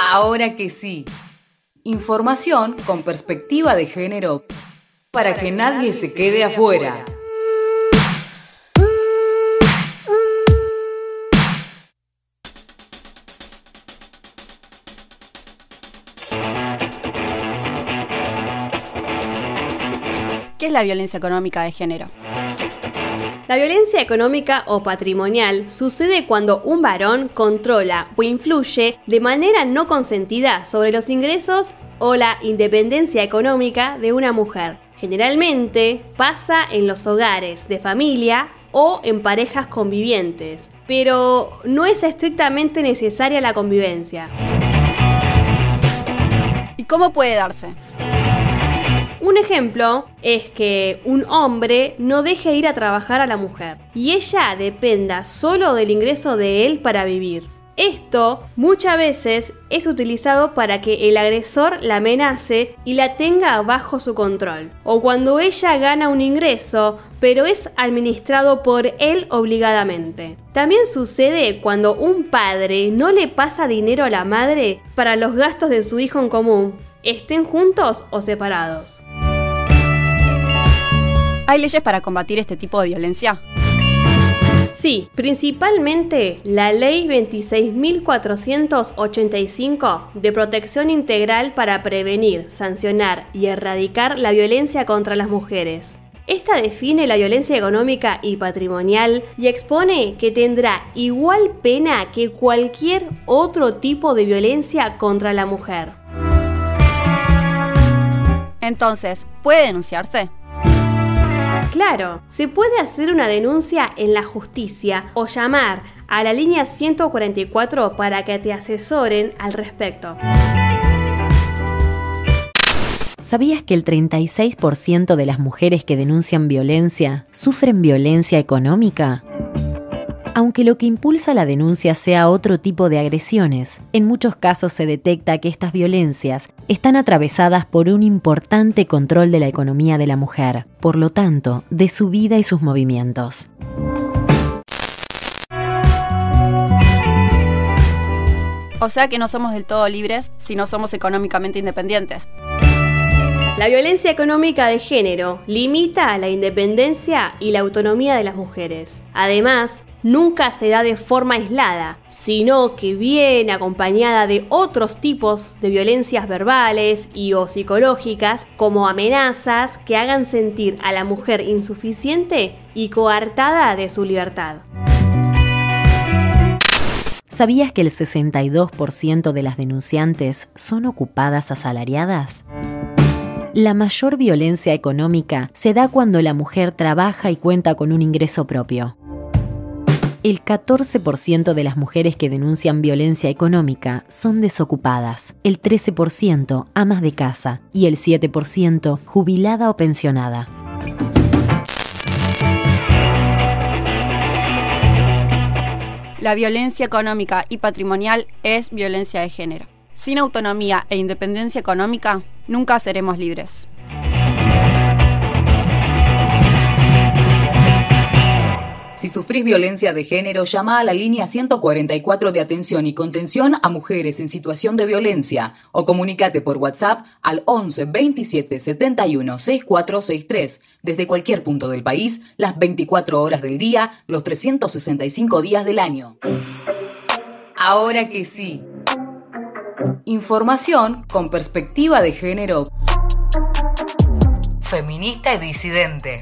Ahora que sí. Información con perspectiva de género para que nadie se quede afuera. ¿Qué es la violencia económica de género? La violencia económica o patrimonial sucede cuando un varón controla o influye de manera no consentida sobre los ingresos o la independencia económica de una mujer. Generalmente pasa en los hogares de familia o en parejas convivientes, pero no es estrictamente necesaria la convivencia. ¿Y cómo puede darse? Un ejemplo es que un hombre no deje ir a trabajar a la mujer y ella dependa solo del ingreso de él para vivir. Esto muchas veces es utilizado para que el agresor la amenace y la tenga bajo su control. O cuando ella gana un ingreso, pero es administrado por él obligadamente. También sucede cuando un padre no le pasa dinero a la madre para los gastos de su hijo en común, estén juntos o separados. ¿Hay leyes para combatir este tipo de violencia? Sí, principalmente la Ley 26.485 de Protección Integral para prevenir, sancionar y erradicar la violencia contra las mujeres. Esta define la violencia económica y patrimonial y expone que tendrá igual pena que cualquier otro tipo de violencia contra la mujer. Entonces, ¿puede denunciarse? Claro, se puede hacer una denuncia en la justicia o llamar a la línea 144 para que te asesoren al respecto. ¿Sabías que el 36% de las mujeres que denuncian violencia sufren violencia económica? Aunque lo que impulsa la denuncia sea otro tipo de agresiones, en muchos casos se detecta que estas violencias están atravesadas por un importante control de la economía de la mujer, por lo tanto, de su vida y sus movimientos. O sea que no somos del todo libres si no somos económicamente independientes. La violencia económica de género limita la independencia y la autonomía de las mujeres. Además, nunca se da de forma aislada, sino que viene acompañada de otros tipos de violencias verbales y o psicológicas, como amenazas que hagan sentir a la mujer insuficiente y coartada de su libertad. ¿Sabías que el 62% de las denunciantes son ocupadas asalariadas? La mayor violencia económica se da cuando la mujer trabaja y cuenta con un ingreso propio. El 14% de las mujeres que denuncian violencia económica son desocupadas, el 13% amas de casa y el 7% jubilada o pensionada. La violencia económica y patrimonial es violencia de género. Sin autonomía e independencia económica, nunca seremos libres. Si sufrís violencia de género, llama a la línea 144 de atención y contención a mujeres en situación de violencia o comunícate por WhatsApp al 11 27 71 6463 desde cualquier punto del país, las 24 horas del día, los 365 días del año. Ahora que sí. Información con perspectiva de género feminista y disidente.